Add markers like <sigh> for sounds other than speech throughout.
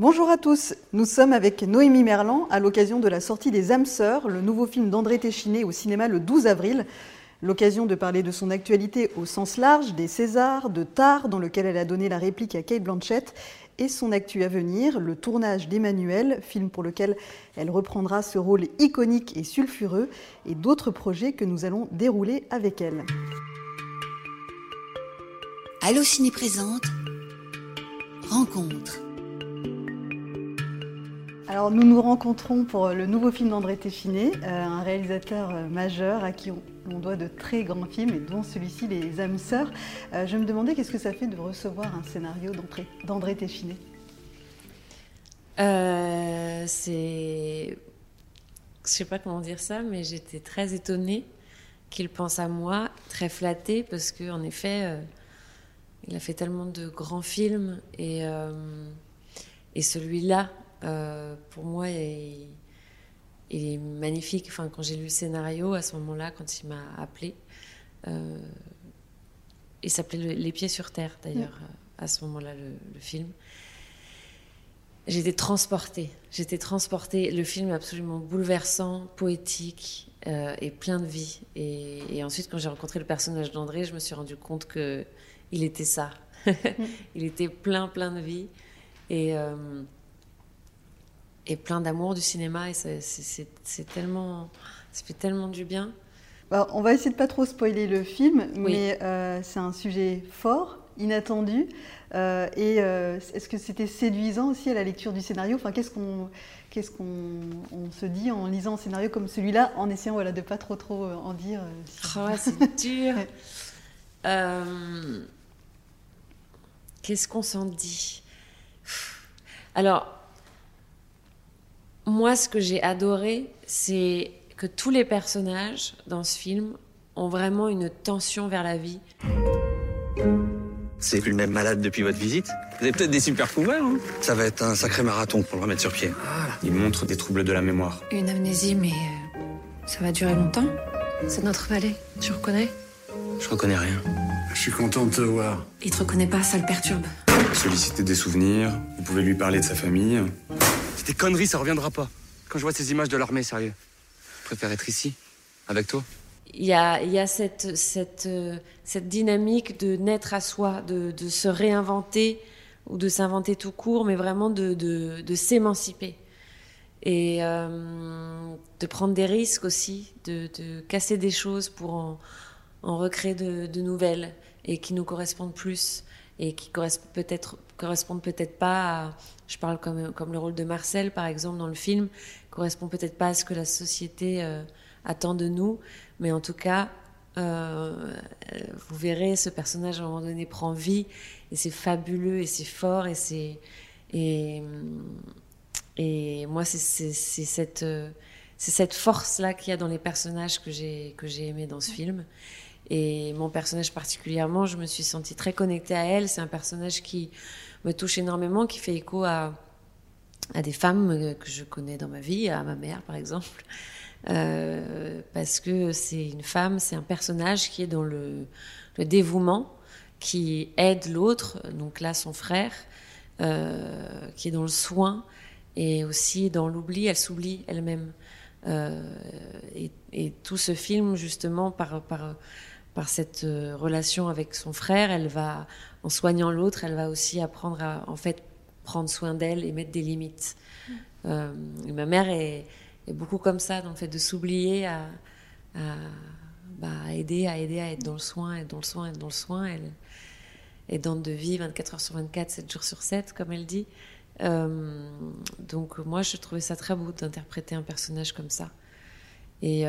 Bonjour à tous, nous sommes avec Noémie Merlan à l'occasion de la sortie des âmes sœurs, le nouveau film d'André Téchiné au cinéma le 12 avril. L'occasion de parler de son actualité au sens large, des Césars, de Tar, dans lequel elle a donné la réplique à Kate Blanchett, et son actu à venir, le tournage d'Emmanuel, film pour lequel elle reprendra ce rôle iconique et sulfureux, et d'autres projets que nous allons dérouler avec elle. Allo Ciné présente Rencontre. Alors nous nous rencontrons pour le nouveau film d'André Téchiné, euh, un réalisateur euh, majeur à qui on, doit de très grands films, et dont celui-ci, Les âmes sœurs. Euh, je me demandais qu'est-ce que ça fait de recevoir un scénario d'André Téchiné C'est... Je sais pas comment dire ça, mais j'étais très étonnée qu'il pense à moi, très flattée, parce qu'en effet, il a fait tellement de grands films, et, et celui-là euh, pour moi, il, est magnifique. Enfin, quand j'ai lu le scénario, à ce moment-là, quand il m'a appelé, euh, il s'appelait Les pieds sur terre, d'ailleurs, à ce moment-là, le, film. J'étais transportée. J'étais transportée. Le film est absolument bouleversant, poétique euh, et plein de vie. Et, ensuite, quand j'ai rencontré le personnage d'André, je me suis rendu compte que il était ça. <laughs> il était plein, plein de vie. Et, et plein d'amour du cinéma. Et c'est tellement. Ça fait tellement du bien. Bah, on va essayer de pas trop spoiler le film, mais euh, c'est un sujet fort, inattendu. Euh, et euh, est-ce que c'était séduisant aussi à la lecture du scénario? Enfin, qu'est-ce qu'on qu'est-ce qu'on se dit en lisant un scénario comme celui-là, en essayant voilà de pas trop trop en dire oh, C'est <laughs> dur. qu'est-ce qu'on s'en dit? Alors, moi, ce que j'ai adoré, c'est que tous les personnages dans ce film ont vraiment une tension vers la vie. C'est plus le même malade depuis votre visite Vous avez peut-être des super pouvoirs, hein Ça va être un sacré marathon pour le remettre sur pied. Il montre des troubles de la mémoire. Une amnésie, mais euh, ça va durer longtemps. C'est notre valet, tu reconnais? Je reconnais rien. Je suis content de te voir. Il te reconnaît pas, ça le perturbe. Solliciter des souvenirs, vous pouvez lui parler de sa famille. Des conneries, ça reviendra pas. Quand je vois ces images de l'armée, sérieux. Je préfère être ici, avec toi. Il y a, y a cette, cette, euh, cette, dynamique de naître à soi, de, se réinventer ou de s'inventer tout court, mais vraiment de, s'émanciper. Et euh, de prendre des risques aussi, de, casser des choses pour en, en recréer de, nouvelles et qui nous correspondent plus et qui correspondent peut-être correspondent peut-être pas à, je parle comme, comme le rôle de Marcel par exemple dans le film, correspond peut-être pas à ce que la société euh, attend de nous, mais en tout cas, euh, vous verrez, ce personnage à un moment donné prend vie. Et c'est fabuleux et c'est fort et c'est et, et moi c'est cette c'est cette force là qu'il y a dans les personnages que j'ai j'ai aimé dans ce film. Et mon personnage particulièrement, je me suis sentie très connectée à elle. C'est un personnage qui me touche énormément, qui fait écho à, à des femmes que je connais dans ma vie, à ma mère par exemple. Euh, parce que c'est une femme, c'est un personnage qui est dans le, dévouement, qui aide l'autre, donc là son frère, euh, qui est dans le soin et aussi dans l'oubli, elle s'oublie elle-même. Euh, et, et, tout ce film, justement, par, par par cette euh, relation avec son frère, elle va, en soignant l'autre, elle va aussi apprendre à en fait prendre soin d'elle et mettre des limites. Mm. Euh, ma mère est, beaucoup comme ça, dans le fait de s'oublier à, bah, aider, à aider, à être dans le soin, être dans le soin, être dans le soin. Elle est dans de vie 24 heures sur 24, 7 jours sur 7, comme elle dit. Euh, donc moi, je trouvais ça très beau d'interpréter un personnage comme ça. Et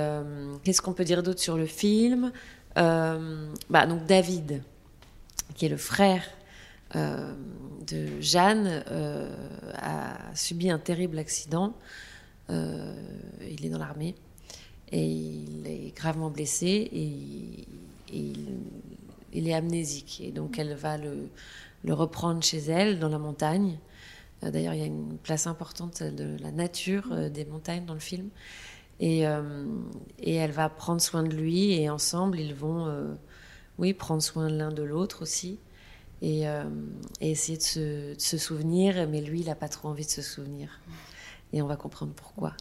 qu'est-ce qu'on peut dire d'autre sur le film? Bah, donc David, qui est le frère euh, de Jeanne, euh, a subi un terrible accident. il est dans l'armée et il est gravement blessé et, il, est amnésique. Et donc elle va le, reprendre chez elle dans la montagne. D'ailleurs, il y a une place importante de la nature des montagnes dans le film. Et, euh, et, elle va prendre soin de lui et ensemble, ils vont, euh, oui, prendre soin l'un de l'autre aussi. et, euh, essayer de se, souvenir. Mais lui, il n'a pas trop envie de se souvenir. Et on va comprendre pourquoi.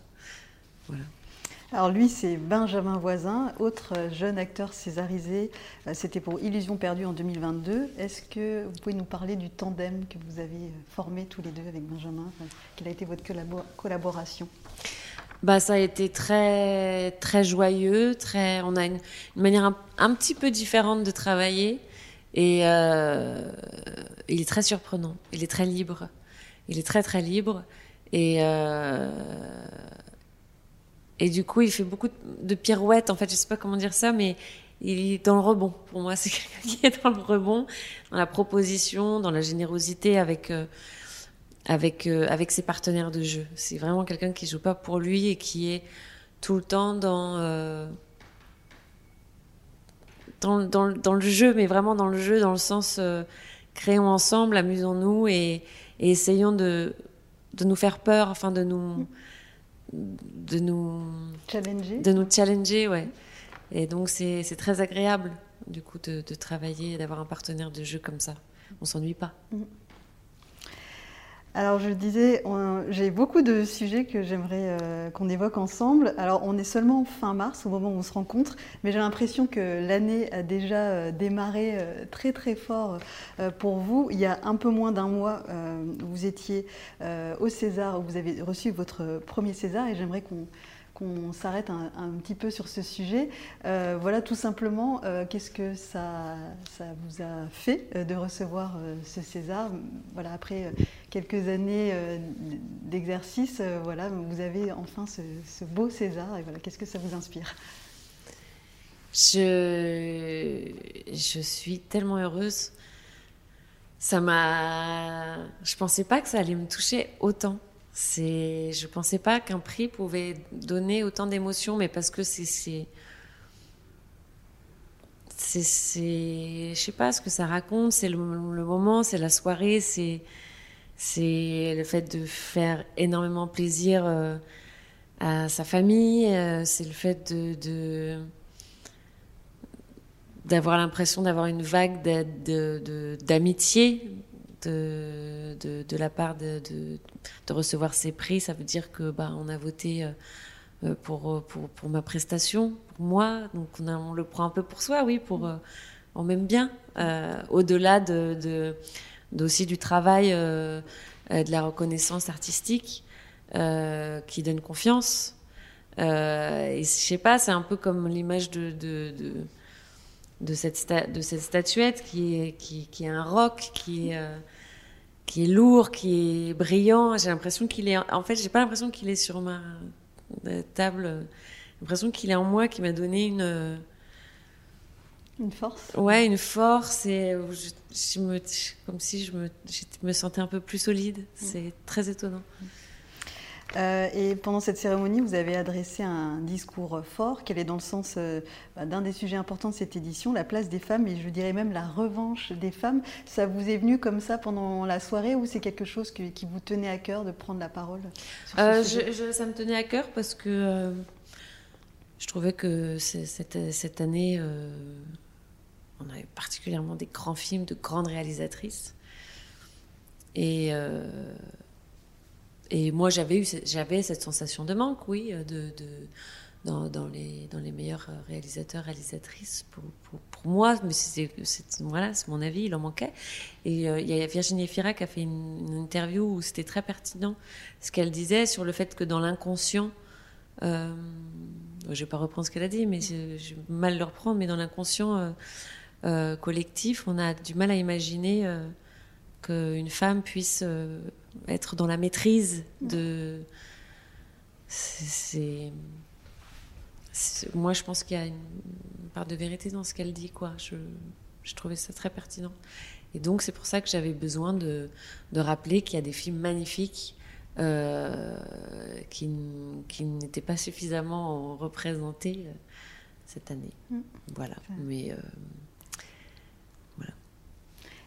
Alors lui, c'est Benjamin Voisin, autre jeune acteur césarisé. C'était pour Illusion perdue en 2022. Est-ce que vous pouvez nous parler du tandem que vous avez formé tous les deux avec Benjamin Quelle a été votre collabo- collaboration? Bah, ça a été très, très joyeux. Très, on a une, manière un, un petit peu différente de travailler. Et euh, il est très surprenant. Il est très libre. Il est très, très libre. Et, euh, et du coup, il fait beaucoup de pirouettes. En fait, je sais pas comment dire ça, mais il est dans le rebond. Pour moi, c'est <laughs> quelqu'un qui est dans le rebond, dans la proposition, dans la générosité avec. euh, avec, euh, avec ses partenaires de jeu. C'est vraiment quelqu'un qui joue pas pour lui et qui est tout le temps dans, euh, dans, dans, dans le jeu, mais vraiment dans le jeu, dans le sens euh, créons ensemble, amusons-nous et, et essayons de, de nous faire peur, enfin de nous, de nous, Challenger de nous challenger, ouais. Et donc c'est très agréable du coup de, de travailler, d'avoir un partenaire de jeu comme ça. On s'ennuie pas. Alors je disais, j'ai beaucoup de sujets que j'aimerais euh, qu'on évoque ensemble. Alors on est seulement fin mars au moment où on se rencontre, mais j'ai l'impression que l'année a déjà euh, démarré euh, très très fort pour vous. Il y a un peu moins d'un mois, vous étiez au César, où vous avez reçu votre premier César, et j'aimerais qu'on qu'on s'arrête un, petit peu sur ce sujet. Euh, voilà tout simplement, euh, qu'est-ce que ça, ça vous a fait euh, de recevoir ce César? Voilà, après quelques années d'exercice, voilà, vous avez enfin ce, ce beau César. Et voilà, qu'est-ce que ça vous inspire? Je, je suis tellement heureuse. Ça m'a. Je pensais pas que ça allait me toucher autant. C'est. Je pensais pas qu'un prix pouvait donner autant d'émotions, mais parce que c'est. c'est... C'est, je sais pas ce que ça raconte, c'est le, moment, c'est la soirée, c'est, c'est le fait de faire énormément plaisir euh, à sa famille, euh, c'est le fait de, de, d'avoir l'impression d'avoir une vague d'amitié de, la part de, de, recevoir ces prix. Ça veut dire que bah, on a voté euh, euh, pour, pour, pour ma prestation, pour moi. Donc on, le prend un peu pour soi, oui, pour, euh, on m'aime bien. Euh, Au-delà de, d'aussi du travail, euh, euh, de la reconnaissance artistique euh, qui donne confiance. Euh, et je sais pas, c'est un peu comme l'image de, de, cette, de cette statuette qui est, qui, qui est un roc, qui est, euh, qui est lourd, qui est brillant. J'ai l'impression qu'il est. En fait, j'ai pas l'impression qu'il est sur ma euh, table. J'ai l'impression qu'il est en moi, qui m'a donné une. euh, Une force Ouais, une force et je, je me, comme si je me, je me sentais un peu plus solide. C'est très étonnant. Euh, et pendant cette cérémonie, vous avez adressé un discours fort qui allait dans le sens euh, bah, d'un des sujets importants de cette édition, la place des femmes, et je dirais même la revanche des femmes. Ça vous est venu comme ça pendant la soirée ou c'est quelque chose que- qui vous tenait à cœur de prendre la parole sur ce Euh, sujet je, je- ça me tenait à cœur parce que je trouvais que cette, cette année, euh, on avait particulièrement des grands films de grandes réalisatrices. Et, euh, et moi, j'avais eu j'avais cette sensation de manque, oui, euh, de, dans, les, meilleurs euh, réalisateurs, réalisatrices pour, moi. Mais c'est voilà, c'est mon avis, il en manquait. Et euh, y a Virginie Efira qui a fait une, interview où c'était très pertinent ce qu'elle disait sur le fait que dans l'inconscient, je ne vais pas reprendre ce qu'elle a dit, mais je, vais mal le reprendre, mais dans l'inconscient collectif, on a du mal à imaginer qu'une femme puisse être dans la maîtrise de. c'est- Moi, je pense qu'il y a une part de vérité dans ce qu'elle dit, quoi. Je, je trouvais ça très pertinent. Et donc, c'est pour ça que j'avais besoin de, de rappeler qu'il y a des films magnifiques euh, qui, qui n'étaient pas suffisamment représentés euh, cette année. Mm. Voilà. Mais euh,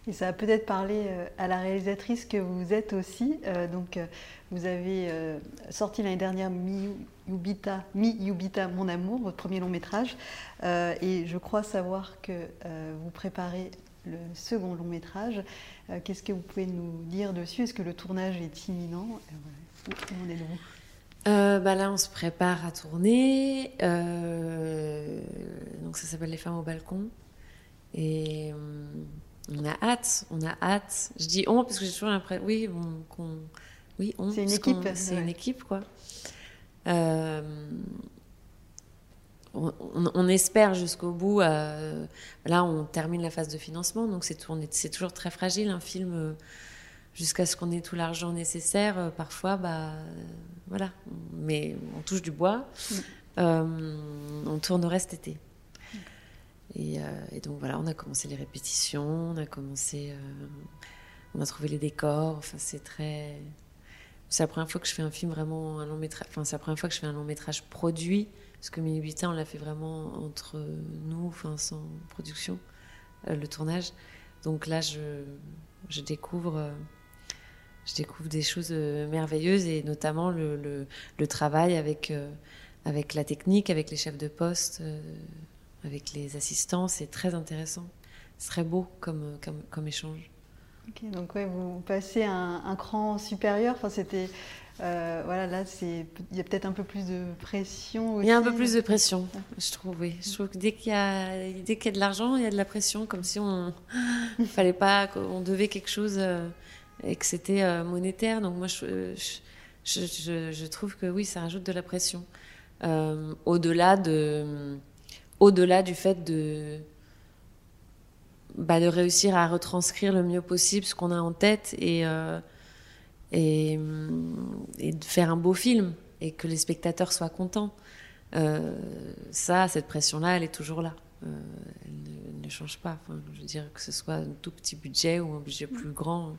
Et ça a peut-être parlé euh, à la réalisatrice que vous êtes aussi. Euh, donc, euh, vous avez euh, sorti l'année dernière Mi Yubita, Mon Amour, votre premier long métrage. Euh, et je crois savoir que euh, vous préparez le second long métrage. Qu'est-ce que vous pouvez nous dire dessus? Est-ce que le tournage est imminent? Où en êtes-vous? Bah là, on se prépare à tourner. donc ça s'appelle Les femmes au balcon. Et on a hâte, on a hâte. Je dis on parce que j'ai toujours l'impression, oui, qu'on, oui, on. C'est une équipe. C'est une équipe, quoi. Euh, on, espère jusqu'au bout. Euh, là, on termine la phase de financement, donc c'est, c'est toujours très fragile un film. Euh, jusqu'à ce qu'on ait tout l'argent nécessaire, parfois, bah, voilà. Mais on touche du bois. Mm. on tournerait cet été. Euh, et, donc voilà, on a commencé les répétitions, on a commencé, euh, on a trouvé les décors. Enfin, c'est très. C'est la première fois que je fais un film vraiment un long métrage. Enfin, c'est la première fois que je fais un long métrage produit, parce que Minuit on l'a fait vraiment entre nous, enfin sans production, euh, le tournage. Donc là, je, découvre. je découvre des choses merveilleuses et notamment le, le, le travail avec, avec la technique, avec les chefs de poste, avec les assistants. C'est très intéressant. C'est très beau comme, comme, comme échange. donc ouais, vous passez un, un cran supérieur. Enfin, c'était euh, voilà, là, il y a peut-être un peu plus de pression. Aussi. Il y a un peu plus de pression, je trouve. Oui, je trouve que dès qu'il y a dès qu'il y a de l'argent, il y a de la pression, comme si on <gasps> fallait pas qu'on devait quelque chose euh, et que c'était euh, monétaire. Donc moi, je je, je, je, trouve que oui, ça rajoute de la pression. Au-delà de au-delà du fait de, bah, de réussir à retranscrire le mieux possible ce qu'on a en tête et, euh, et, et, de faire un beau film et que les spectateurs soient contents. Euh, ça, cette pression-là, elle est toujours là. Euh, elle, ne, change pas. Enfin, je veux dire que ce soit un tout petit budget ou un budget plus grand,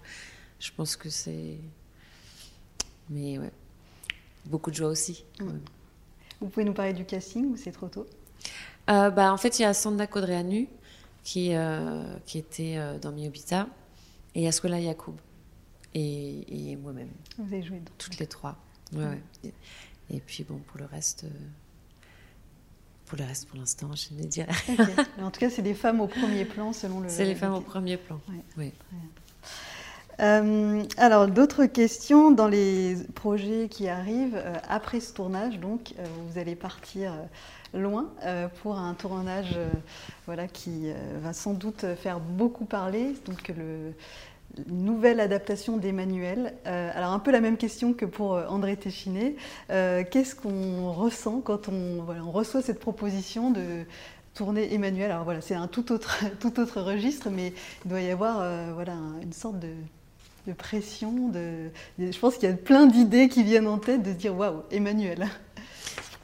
je pense que c'est. Mais ouais, beaucoup de joie aussi. Vous pouvez nous parler du casting ou c'est trop tôt? Euh, bah, En fait, il y a Sanda Kodreanu qui, euh, qui était euh, dans Miobita et Aswela Yacoub et, et moi-même. Vous avez joué Toutes les trois. Ouais, Et, puis bon, pour le reste. Pour le reste, pour l'instant, je ne dire <laughs> En tout cas, c'est des femmes au premier plan, selon le. C'est les femmes au premier plan. Oui. Euh, alors, d'autres questions dans les projets qui arrivent après ce tournage. Donc, vous allez partir loin euh, pour un tournage euh, voilà, qui euh, va sans doute faire beaucoup parler. Donc le, nouvelle adaptation d'Emmanuel. alors un peu la même question que pour André Téchiné. Qu'est-ce qu'on ressent quand on, reçoit cette proposition de tourner Emmanuel? Alors voilà, c'est un tout autre, <laughs> tout autre registre, mais il doit y avoir voilà, une sorte de, de pression. De, je pense qu'il y a plein d'idées qui viennent en tête de dire waouh, Emmanuel.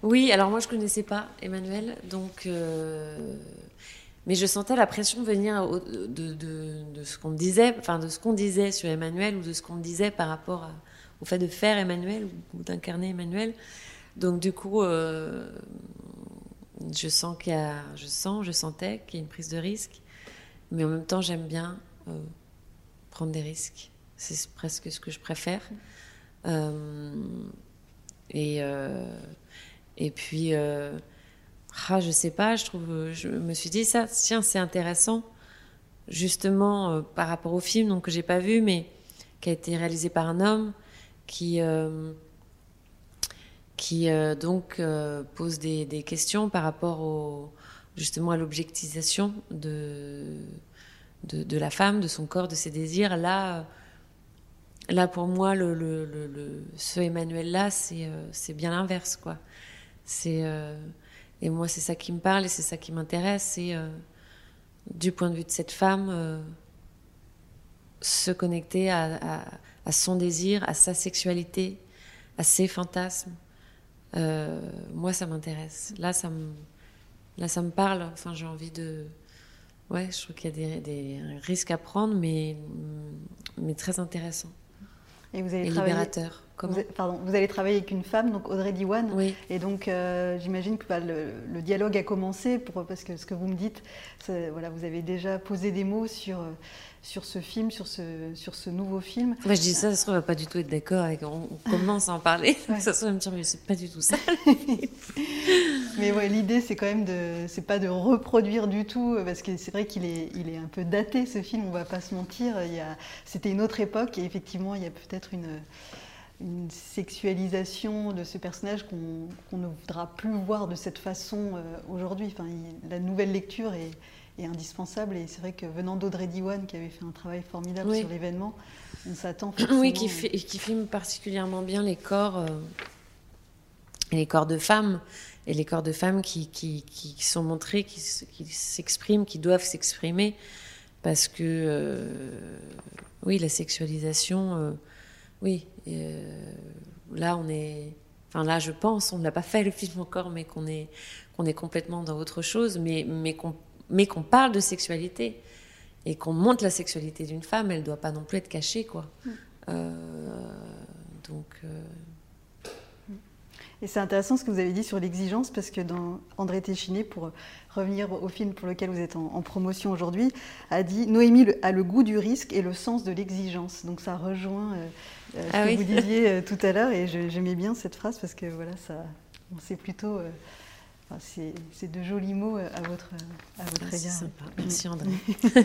Oui, alors moi je connaissais pas Emmanuel, donc euh, mais je sentais la pression venir de, ce qu'on disait, enfin de ce qu'on disait sur Emmanuel ou de ce qu'on disait par rapport au fait de faire Emmanuel ou, d'incarner Emmanuel. Donc du coup, euh, je sens qu'il y a, je sens, je sentais qu'il y a une prise de risque, mais en même temps j'aime bien euh, prendre des risques. C'est presque ce que je préfère. et et puis, euh, ah, je sais pas, je trouve, je me suis dit ça, tiens, c'est intéressant, justement euh, par rapport au film, donc que j'ai pas vu, mais qui a été réalisé par un homme qui euh, qui euh, donc pose des, des, questions par rapport au, justement à l'objectisation de, de, de la femme, de son corps, de ses désirs. Là Là, pour moi, ce Emmanuel-là, c'est bien l'inverse, quoi. Euh, et moi c'est ça qui me parle et c'est ça qui m'intéresse, c'est euh, du point de vue de cette femme euh, se connecter à, son désir, à sa sexualité, à ses fantasmes. moi ça m'intéresse. Là ça me parle. Enfin j'ai envie de ouais je trouve qu'il y a des, risques à prendre mais mais très intéressant. Et vous avez et libérateur. Vous, pardon, vous allez travailler avec une femme, donc Audrey Diwan. Oui. Et donc, euh, j'imagine que bah, le, dialogue a commencé, pour, parce que ce que vous me dites, voilà, vous avez déjà posé des mots sur, sur ce film, sur ce, sur ce nouveau film. je dis ça, ça se trouve, on va pas du tout être d'accord. On, on, commence à en parler. <laughs> Ça se trouve, me dire, mais c'est pas du tout ça. <laughs> mais ouais, l'idée, c'est quand même de, c'est pas de reproduire du tout, parce que c'est vrai qu'il est, il est un peu daté, ce film, on va pas se mentir. C'était une autre époque, et effectivement, il y a peut-être une une sexualisation de ce personnage qu'on ne voudra plus voir de cette façon euh, aujourd'hui. Enfin, la nouvelle lecture est, indispensable et c'est vrai que venant d'Audrey Diwan qui avait fait un travail formidable sur l'événement, on s'attend <clears throat> Oui, qui, qui, filme particulièrement bien les corps, euh, les corps de femmes et les corps de femmes qui, qui, sont montrés, qui, s'expriment, qui doivent s'exprimer parce que euh, oui, la sexualisation oui, euh, là on est, enfin là je pense, on n'a pas fait le film encore, mais qu'on est, qu'on est complètement dans autre chose, mais, mais qu'on mais qu'on parle de sexualité et qu'on montre la sexualité d'une femme, elle ne doit pas non plus être cachée, quoi. Mm. Euh, donc. Euh, et c'est intéressant ce que vous avez dit sur l'exigence, parce que dans André Téchiné, pour revenir au film pour lequel vous êtes en, promotion aujourd'hui, a dit Noémie a le goût du risque et le sens de l'exigence. Donc ça rejoint euh, ce ah que vous disiez <laughs> euh, tout à l'heure et j'aimais bien cette phrase parce que voilà, ça, c'est plutôt. Euh, c'est de jolis mots à votre, à votre égard. Sympa. Merci André. <laughs>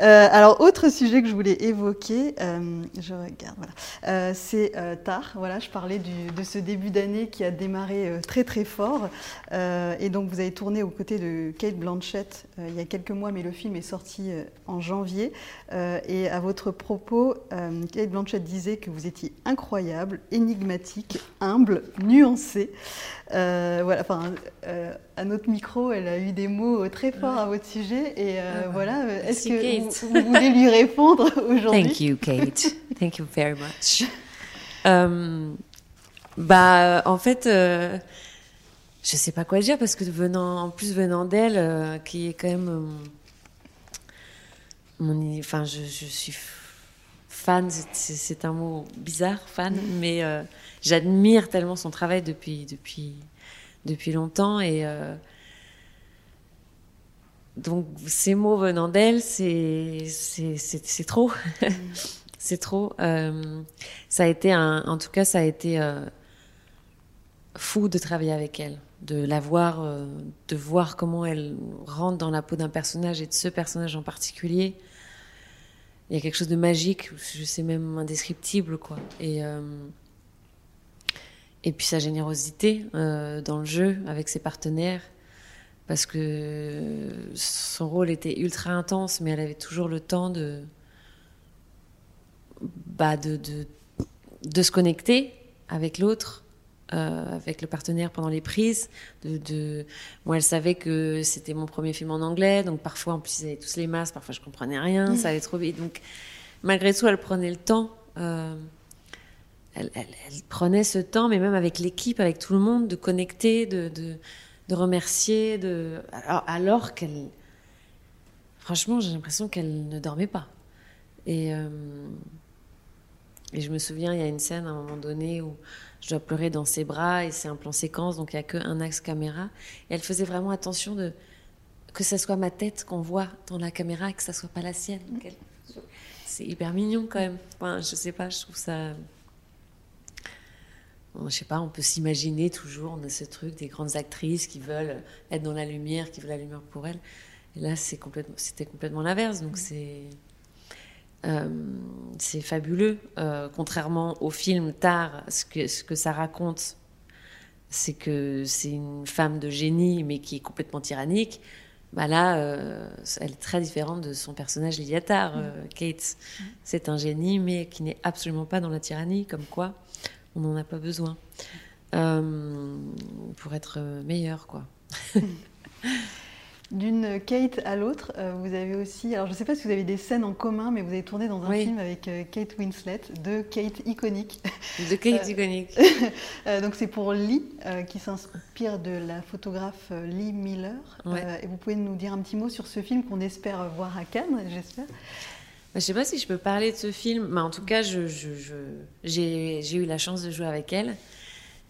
Euh, alors, autre sujet que je voulais évoquer, euh, je regarde, voilà, euh, c'est tard. Voilà, je parlais de ce début d'année qui a démarré très très fort. et donc, vous avez tourné aux côtés de Kate Blanchett il y a quelques mois, mais le film est sorti en janvier. et à votre propos, Kate Blanchett disait que vous étiez incroyable, énigmatique, humble, nuancé. Voilà, enfin, à notre micro, elle a eu des mots très forts à votre sujet. Et ah bah, voilà, est-ce que vous, voulez lui répondre <laughs> aujourd'hui Thank you, Kate. Thank you very much. <laughs> Euh, bah, en fait, euh, je sais pas quoi dire parce que venant, en plus venant d'elle, euh, qui est quand même mon, enfin, je, je, suis fan. C'est un mot bizarre, fan, mais j'admire tellement son travail depuis depuis depuis longtemps et donc ces mots venant d'elle, c'est trop, <laughs> c'est trop. Euh, ça a été en tout cas, ça a été euh, fou de travailler avec elle, de la voir, euh, de voir comment elle rentre dans la peau d'un personnage et de ce personnage en particulier. Il y a quelque chose de magique, je sais même indescriptible, quoi. Et et puis sa générosité dans le jeu avec ses partenaires parce que son rôle était ultra intense, mais elle avait toujours le temps de, bah de, de se connecter avec l'autre, euh, avec le partenaire pendant les prises. De, de... Moi, elle savait que c'était mon premier film en anglais, donc parfois, en plus, ils avaient tous les masques, parfois je comprenais rien, ça allait trop vite. Donc, malgré tout, elle prenait le temps. Euh, elle, elle, elle, prenait ce temps, mais même avec l'équipe, avec tout le monde, de connecter, de, de de remercier, de alors, qu'elle, franchement, j'ai l'impression qu'elle ne dormait pas. Et euh, et je me souviens, il y a une scène à un moment donné où je dois pleurer dans ses bras et c'est un plan séquence, donc il n'y a qu'un axe caméra. Et elle faisait vraiment attention de que ce soit ma tête qu'on voit dans la caméra et que ça soit pas la sienne. C'est hyper mignon quand même. Enfin, je sais pas, je trouve ça je sais pas, on peut s'imaginer toujours, on a ce truc des grandes actrices qui veulent être dans la lumière, qui veulent la lumière pour elles. Et là, c'est complètement, c'était complètement l'inverse. Donc c'est, euh, c'est fabuleux. Euh, contrairement au film Tard, ce que, ce que ça raconte, c'est que c'est une femme de génie, mais qui est complètement tyrannique. Bah là, euh, elle est très différente de son personnage Liatar, Kate. C'est un génie, mais qui n'est absolument pas dans la tyrannie, comme quoi on n'en a pas besoin pour être meilleur, quoi. <laughs> D'une Kate à l'autre, euh, vous avez aussi, alors je ne sais pas si vous avez des scènes en commun, mais vous avez tourné dans un film avec euh, Kate Winslet, de Kate iconique. De Kate iconique. <laughs> donc c'est pour Lee, qui s'inspire de la photographe Lee Miller. et vous pouvez nous dire un petit mot sur ce film qu'on espère voir à Cannes, j'espère. Bah, je sais pas si je peux parler de ce film, mais en tout cas, je, je, je- j'ai, eu la chance de jouer avec elle.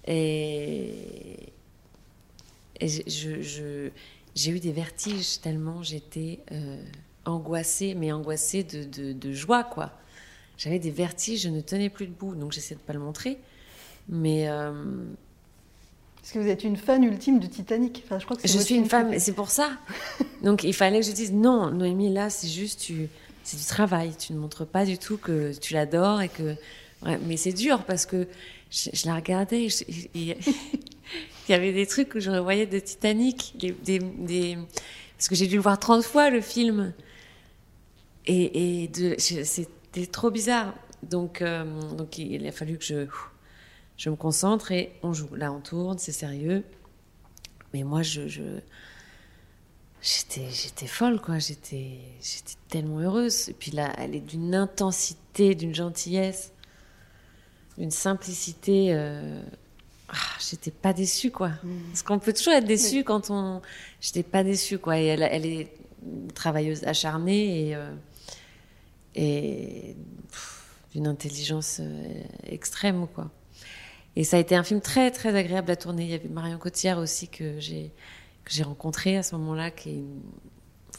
Et, et je- j'ai eu des vertiges tellement j'étais euh, angoissée, mais angoissée de, de, de joie, quoi. J'avais des vertiges, je ne tenais plus debout, donc j'essaie de pas le montrer. Mais euh, Parce que vous êtes une fan ultime de Titanic. Enfin, je crois que je suis une femme, c'est pour ça. <laughs> Donc il fallait que je dise non, Noémie, là, c'est juste, tu, c'est du travail. Tu ne montres pas du tout que tu l'adores et que. ouais, mais c'est dur parce que je, je la regardais. et je- et- <laughs> il y avait des trucs que je revoyais de Titanic, parce que j'ai dû le voir 30 fois le film. Et, c'était trop bizarre. Donc, euh, il a fallu que je, me concentre et on joue. Là, on tourne, c'est sérieux. Mais moi, j'étais, folle, quoi. J'étais, j'étais tellement heureuse. Et puis là, elle est d'une intensité, d'une gentillesse, d'une simplicité. euh, ah, j'étais pas déçue, quoi. Parce qu'on peut toujours être déçu quand on. J'étais pas déçue, quoi. Et elle, elle est une travailleuse acharnée et. euh, et d'une intelligence euh, extrême, quoi. Et ça a été un film très, très agréable à tourner. Il y avait Marion Cotillard aussi que j'ai que j'ai rencontrée à ce moment-là, qui est une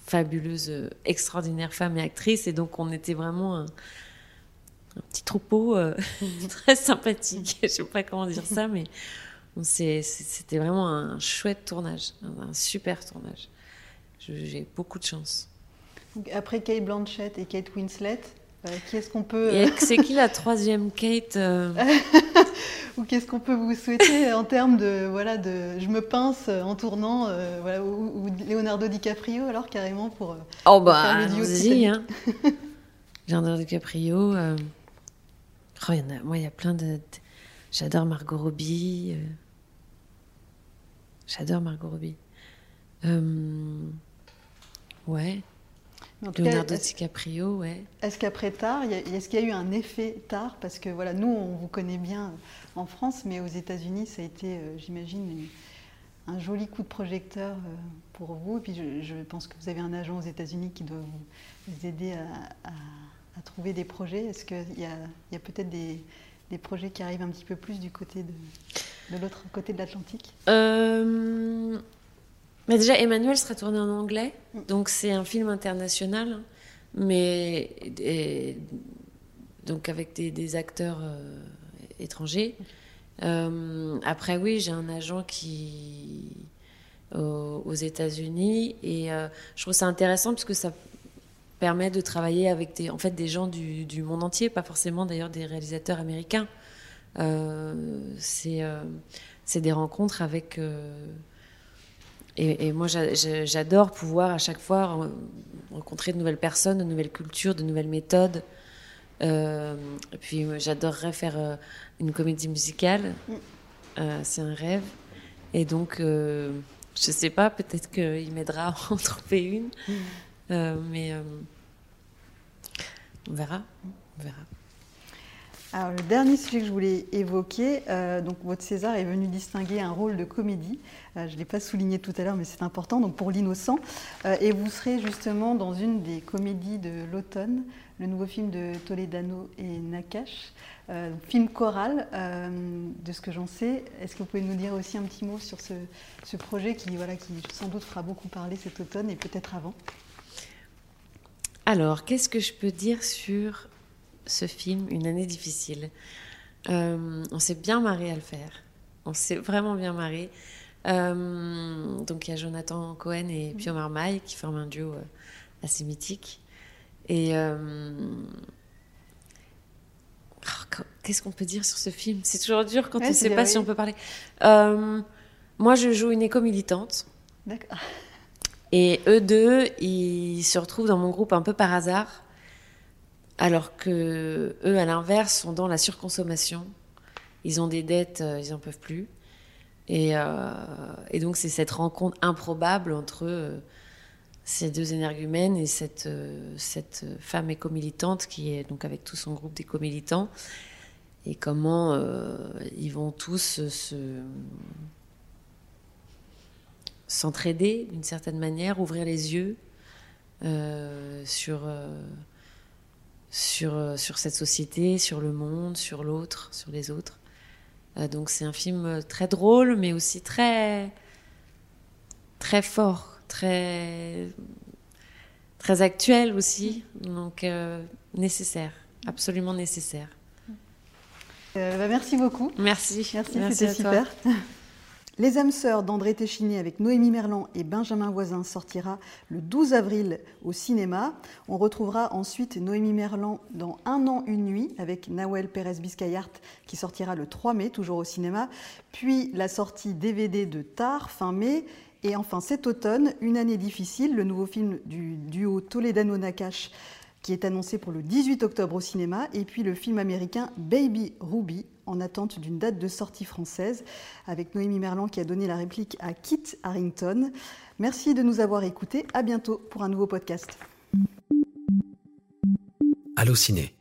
fabuleuse, euh, extraordinaire femme et actrice. Et donc, on était vraiment un, un petit troupeau euh, <laughs> très sympathique. Je sais pas comment dire ça, mais c'était vraiment un chouette tournage, un, super tournage. J'ai beaucoup de chance. Donc, après Kate Blanchett et Kate Winslet, euh, qui est-ce qu'on peut Et c'est qui la troisième Kate euh, <laughs> ou qu'est-ce qu'on peut vous souhaiter en termes de voilà de je me pince en tournant euh, voilà ou, ou Leonardo DiCaprio alors carrément pour euh, Oh bah, allons-y, hein. <laughs> Leonardo DiCaprio. Oh, il y en a, moi, il y a plein de... de- J'adore Margot Robbie. euh, J'adore Margot Robbie. Euh, Ouais. Leonardo est-ce- DiCaprio, ouais. Est-ce qu'après tard, est-ce qu'il y a eu un effet tard Parce que voilà, nous, on vous connaît bien en France, mais aux États-Unis, ça a été, euh, j'imagine, un joli coup de projecteur euh, pour vous. Et puis, je, je pense que vous avez un agent aux États-Unis qui doit vous, vous aider à, à- à trouver des projets. Est-ce qu'il y a, y a peut-être des, des projets qui arrivent un petit peu plus du côté de, de l'autre côté de l'Atlantique? Euh, déjà, Emmanuel sera tourné en anglais, Mm. donc c'est un film international, hein, mais et- donc avec des, des acteurs euh, étrangers. Euh, après, oui, j'ai un agent qui aux, aux États-Unis et euh, je trouve ça intéressant parce que ça permet de travailler avec des, en fait, des gens du, du monde entier, pas forcément d'ailleurs des réalisateurs américains. Euh, c'est euh, des rencontres avec. euh, et, moi, j'a- j'a- j'adore pouvoir à chaque fois ren- rencontrer de nouvelles personnes, de nouvelles cultures, de nouvelles méthodes. Euh, et puis, j'adorerais faire une comédie musicale. C'est un rêve. Et donc, je sais pas, peut-être qu'il m'aidera à en <laughs> trouver une. Euh, mais euh, on verra. Alors, le dernier sujet que je voulais évoquer, euh, donc votre César est venu distinguer un rôle de comédie. Je ne l'ai pas souligné tout à l'heure, mais c'est important, donc pour L'Innocent. Et vous serez justement dans une des comédies de l'automne, le nouveau film de Toledano et Nakash, film choral, de ce que j'en sais. Est-ce que vous pouvez nous dire aussi un petit mot sur ce, ce projet qui, voilà, qui sans doute fera beaucoup parler cet automne et peut-être avant? Alors, qu'est-ce que je peux dire sur ce film, Une année difficile? Euh, On s'est bien marré à le faire. On s'est vraiment bien marré. Euh, donc, il y a Jonathan Cohen et Pio Marmaille qui forment un duo euh, assez mythique. Et. euh, oh, qu- Qu'est-ce qu'on peut dire sur ce film? C'est toujours dur quand Ouais, on ne sait pas si on peut parler. Moi, je joue une éco-militante. D'accord. Et eux deux, ils se retrouvent dans mon groupe un peu par hasard, alors que eux, à l'inverse, sont dans la surconsommation. Ils ont des dettes, euh, ils n'en peuvent plus. Et, euh, et donc, c'est cette rencontre improbable entre euh, ces deux énergumènes et cette, femme éco-militante qui est donc avec tout son groupe d'éco-militants. Et comment ils vont tous se s'entraider d'une certaine manière, ouvrir les yeux euh, sur, euh, sur, euh, sur cette société, sur le monde, sur l'autre, sur les autres. Euh, donc c'est un film très drôle, mais aussi très, très fort, très, très actuel aussi. Donc nécessaire, absolument nécessaire. Bah, merci beaucoup. Merci. Merci, c'était super. Les âmes sœurs d'André Téchiné avec Noémie Merlan et Benjamin Voisin sortira le 12 avril au cinéma. On retrouvera ensuite Noémie Merlan dans Un an, une nuit avec Nawel Pérez Biscayart qui sortira le 3 mai, toujours au cinéma. Puis la sortie DVD de Tar fin mai. Et enfin cet automne, Une année difficile, le nouveau film du duo Toledano-Nakash qui est annoncé pour le 18 octobre au cinéma, et puis le film américain Baby Ruby, en attente d'une date de sortie française, avec Noémie Merlan qui a donné la réplique à Kit Harrington. Merci de nous avoir écoutés. À bientôt pour un nouveau podcast. Allô Ciné.